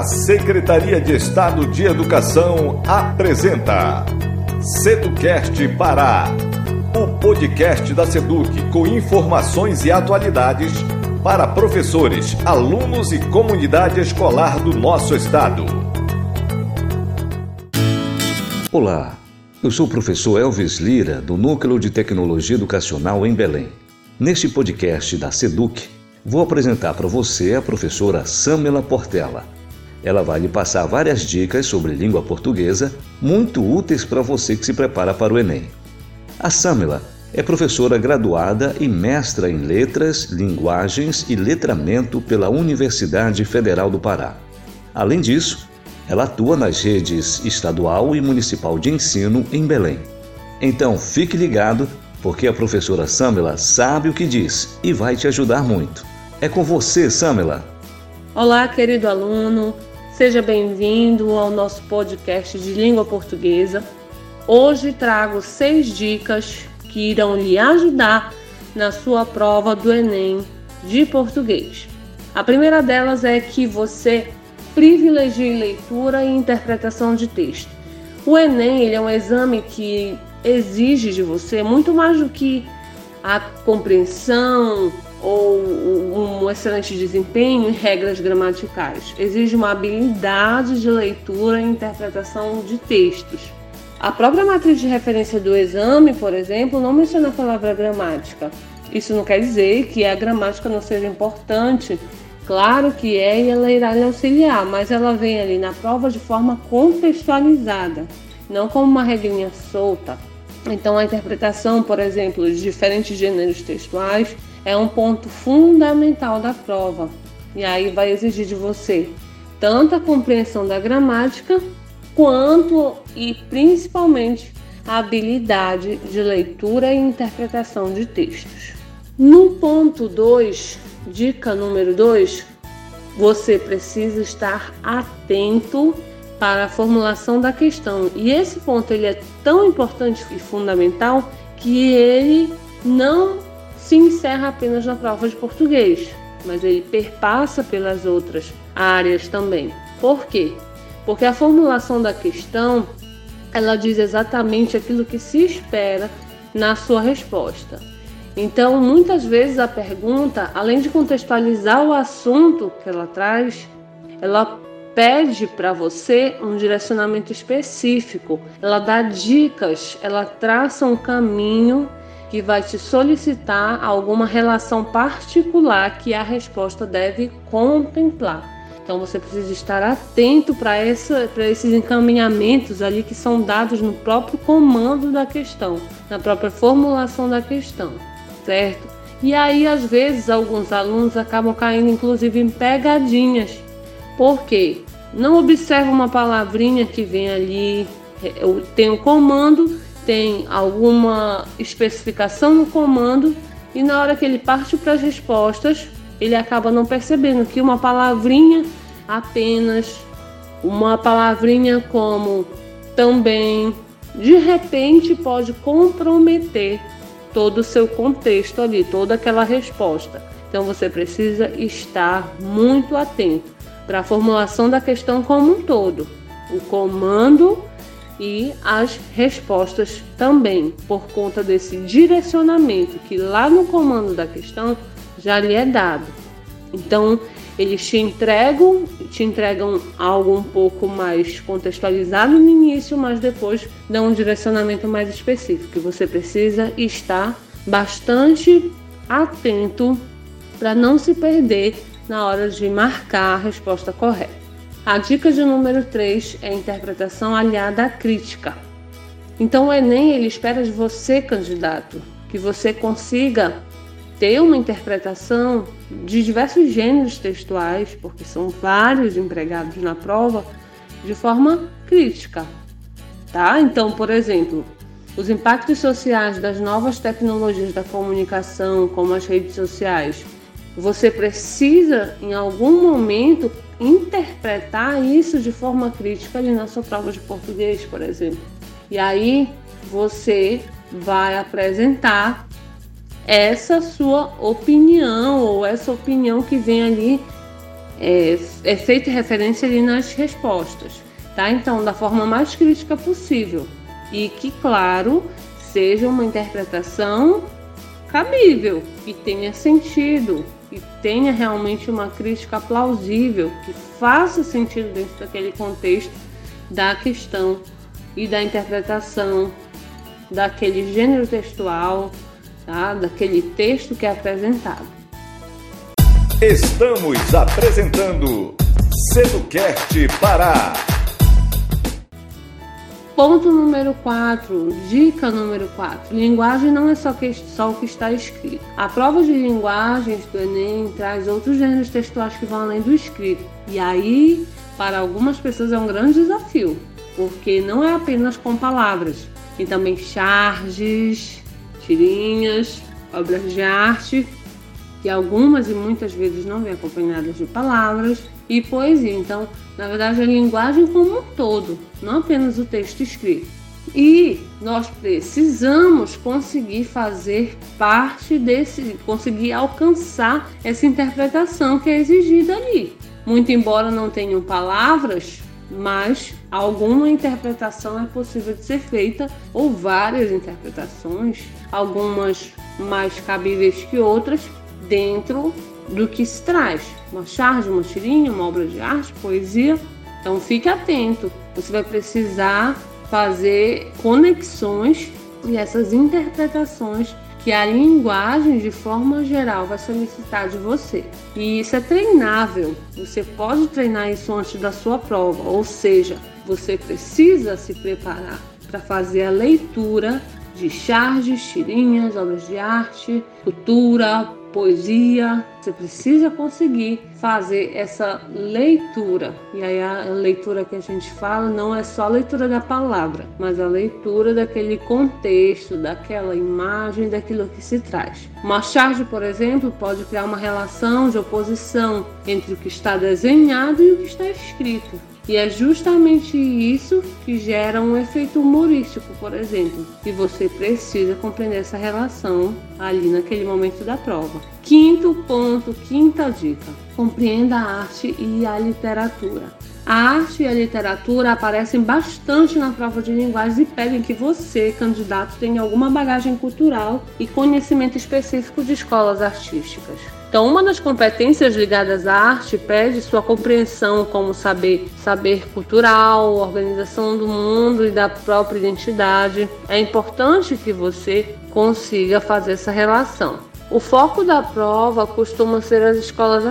A Secretaria de Estado de Educação apresenta Seducast Pará, o podcast da Seduc com informações e atualidades para professores, alunos e comunidade escolar do nosso estado. Olá, eu sou o professor Elvis Lira, do Núcleo de Tecnologia Educacional em Belém. Neste podcast da Seduc, vou apresentar para você a professora Samela Portela ela vai lhe passar várias dicas sobre língua portuguesa muito úteis para você que se prepara para o Enem. A Samela é professora graduada e mestra em Letras, Linguagens e Letramento pela Universidade Federal do Pará. Além disso, ela atua nas redes estadual e municipal de ensino em Belém. Então fique ligado, porque a professora Samela sabe o que diz e vai te ajudar muito. É com você, Samela! Olá, querido aluno! Seja bem-vindo ao nosso podcast de língua portuguesa. Hoje trago seis dicas que irão lhe ajudar na sua prova do Enem de português. A primeira delas é que você privilegie leitura e interpretação de texto. O Enem ele é um exame que exige de você muito mais do que a compreensão, ou um excelente desempenho em regras gramaticais. Exige uma habilidade de leitura e interpretação de textos. A própria matriz de referência do exame, por exemplo, não menciona a palavra gramática. Isso não quer dizer que a gramática não seja importante. Claro que é e ela irá lhe auxiliar, mas ela vem ali na prova de forma contextualizada, não como uma regrinha solta. Então, a interpretação, por exemplo, de diferentes gêneros textuais é um ponto fundamental da prova. E aí vai exigir de você tanto a compreensão da gramática quanto e principalmente a habilidade de leitura e interpretação de textos. No ponto 2, dica número 2, você precisa estar atento para a formulação da questão. E esse ponto ele é tão importante e fundamental que ele não se encerra apenas na prova de português, mas ele perpassa pelas outras áreas também. Por quê? Porque a formulação da questão ela diz exatamente aquilo que se espera na sua resposta. Então, muitas vezes a pergunta, além de contextualizar o assunto que ela traz, ela pede para você um direcionamento específico, ela dá dicas, ela traça um caminho que vai te solicitar alguma relação particular que a resposta deve contemplar. Então você precisa estar atento para esses encaminhamentos ali que são dados no próprio comando da questão, na própria formulação da questão, certo? E aí, às vezes, alguns alunos acabam caindo inclusive em pegadinhas. Por quê? Não observa uma palavrinha que vem ali, é, tem o comando tem alguma especificação no comando e na hora que ele parte para as respostas, ele acaba não percebendo que uma palavrinha apenas, uma palavrinha como também, de repente pode comprometer todo o seu contexto ali, toda aquela resposta. Então você precisa estar muito atento para a formulação da questão como um todo. O comando e as respostas também, por conta desse direcionamento que lá no comando da questão já lhe é dado. Então, eles te entregam, te entregam algo um pouco mais contextualizado no início, mas depois dão um direcionamento mais específico. E você precisa estar bastante atento para não se perder na hora de marcar a resposta correta. A dica de número 3 é a interpretação aliada à crítica. Então o Enem ele espera de você, candidato, que você consiga ter uma interpretação de diversos gêneros textuais, porque são vários empregados na prova, de forma crítica. Tá? Então, por exemplo, os impactos sociais das novas tecnologias da comunicação, como as redes sociais, você precisa, em algum momento, interpretar isso de forma crítica ali na sua prova de português, por exemplo. E aí você vai apresentar essa sua opinião ou essa opinião que vem ali é, é feita referência ali nas respostas, tá? Então, da forma mais crítica possível e que, claro, seja uma interpretação cabível, que tenha sentido, que tenha realmente uma crítica plausível, que faça sentido dentro daquele contexto da questão e da interpretação daquele gênero textual, tá? daquele texto que é apresentado. Estamos apresentando Seducast Pará. Ponto número 4, dica número 4. Linguagem não é só, que, só o que está escrito. A prova de linguagens do Enem traz outros gêneros textuais que vão além do escrito. E aí, para algumas pessoas, é um grande desafio, porque não é apenas com palavras, tem também charges, tirinhas, obras de arte, que algumas e muitas vezes não vêm acompanhadas de palavras, e poesia. Então, na verdade, a linguagem como um todo, não apenas o texto escrito. E nós precisamos conseguir fazer parte desse, conseguir alcançar essa interpretação que é exigida ali. Muito embora não tenham palavras, mas alguma interpretação é possível de ser feita, ou várias interpretações, algumas mais cabíveis que outras, dentro do que se traz. Uma charge, uma tirinha, uma obra de arte, poesia. Então fique atento. Você vai precisar fazer conexões e essas interpretações que a linguagem de forma geral vai solicitar de você. E isso é treinável. Você pode treinar isso antes da sua prova, ou seja, você precisa se preparar para fazer a leitura de charges, tirinhas, obras de arte, cultura, poesia. Você precisa conseguir fazer essa leitura. E aí a leitura que a gente fala não é só a leitura da palavra, mas a leitura daquele contexto, daquela imagem, daquilo que se traz. Uma charge, por exemplo, pode criar uma relação de oposição entre o que está desenhado e o que está escrito. E é justamente isso que gera um efeito humorístico, por exemplo. E você precisa compreender essa relação ali naquele momento da prova. Quinto ponto, quinta dica: compreenda a arte e a literatura. A arte e a literatura aparecem bastante na prova de linguagens e pedem que você, candidato, tenha alguma bagagem cultural e conhecimento específico de escolas artísticas. Então, uma das competências ligadas à arte pede sua compreensão como saber, saber cultural, organização do mundo e da própria identidade. É importante que você consiga fazer essa relação. O foco da prova costuma ser as escolas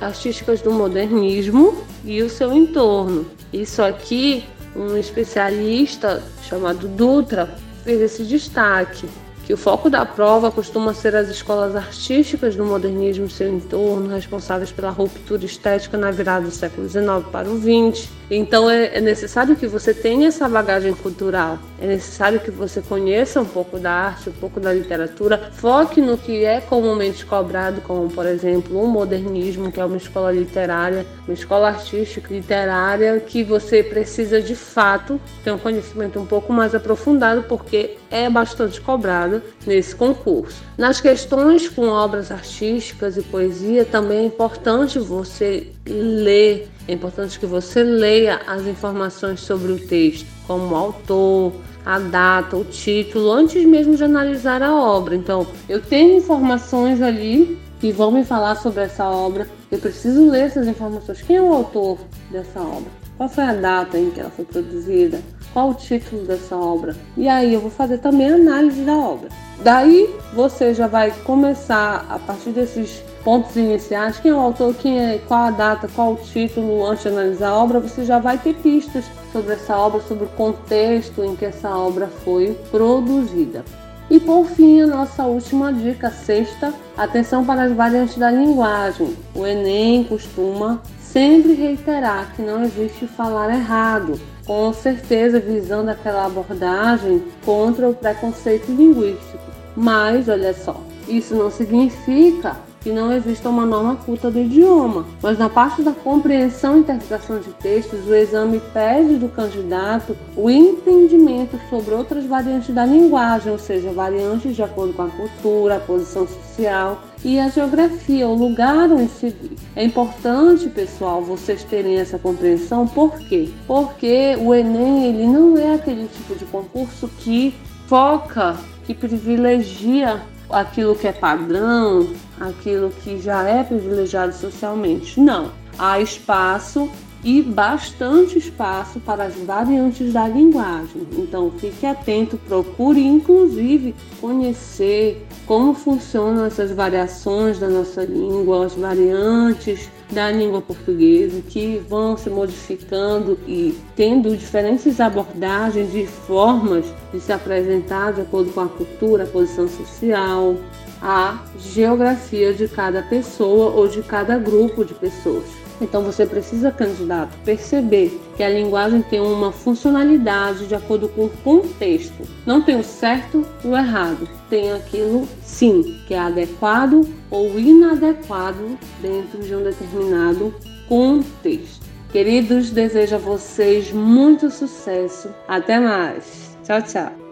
artísticas do modernismo e o seu entorno. Isso aqui, um especialista chamado Dutra fez esse destaque que o foco da prova costuma ser as escolas artísticas do modernismo e seu entorno, responsáveis pela ruptura estética na virada do século XIX para o XX. Então é, é necessário que você tenha essa bagagem cultural, é necessário que você conheça um pouco da arte, um pouco da literatura, foque no que é comumente cobrado, como por exemplo o modernismo, que é uma escola literária, uma escola artística literária que você precisa de fato ter um conhecimento um pouco mais aprofundado, porque é bastante cobrado nesse concurso. Nas questões com obras artísticas e poesia, também é importante você ler, é importante que você leia as informações sobre o texto, como o autor, a data, o título, antes mesmo de analisar a obra. Então, eu tenho informações ali que vão me falar sobre essa obra, eu preciso ler essas informações. Quem é o autor dessa obra? Qual foi a data em que ela foi produzida? Qual o título dessa obra? E aí eu vou fazer também análise da obra. Daí você já vai começar a partir desses pontos iniciais, quem é o autor, quem é, qual a data, qual o título, antes de analisar a obra, você já vai ter pistas sobre essa obra, sobre o contexto em que essa obra foi produzida. E por fim, a nossa última dica, sexta, atenção para as variantes da linguagem. O Enem costuma sempre reiterar que não existe falar errado, com certeza visando aquela abordagem contra o preconceito linguístico. Mas olha só, isso não significa que não exista uma norma culta do idioma, mas na parte da compreensão e interpretação de textos, o exame pede do candidato o entendimento sobre outras variantes da linguagem, ou seja, variantes de acordo com a cultura, a posição social e a geografia, o lugar onde se vive. É importante, pessoal, vocês terem essa compreensão, por quê? Porque o Enem ele não é aquele tipo de concurso que foca, que privilegia aquilo que é padrão, aquilo que já é privilegiado socialmente. Não. Há espaço e bastante espaço para as variantes da linguagem. Então fique atento, procure inclusive conhecer como funcionam essas variações da nossa língua, as variantes da língua portuguesa que vão se modificando e tendo diferentes abordagens e formas de se apresentar de acordo com a cultura, a posição social, a geografia de cada pessoa ou de cada grupo de pessoas. Então você precisa, candidato, perceber que a linguagem tem uma funcionalidade de acordo com o contexto. Não tem o certo ou o errado. Tem aquilo, sim, que é adequado ou inadequado dentro de um determinado contexto. Queridos, desejo a vocês muito sucesso. Até mais. Tchau, tchau.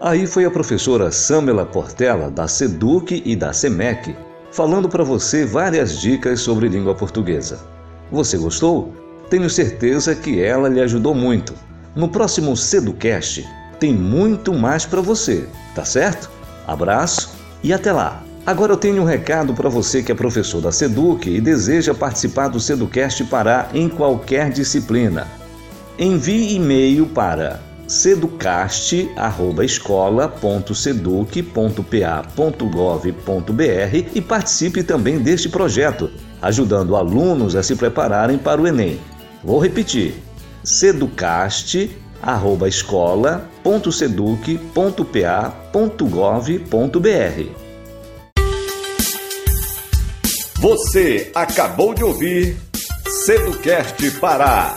Aí foi a professora Samela Portela, da SEDUC e da SEMEC, falando para você várias dicas sobre língua portuguesa. Você gostou? Tenho certeza que ela lhe ajudou muito. No próximo Seducast tem muito mais para você, tá certo? Abraço e até lá! Agora eu tenho um recado para você que é professor da Seduc e deseja participar do Seducast Pará em qualquer disciplina. Envie e-mail para seducast@escola.seduc.pa.gov.br e participe também deste projeto ajudando alunos a se prepararem para o Enem. Vou repetir: seducaste@escola.seduc.pa.gov.br. Você acabou de ouvir Seducast Pará,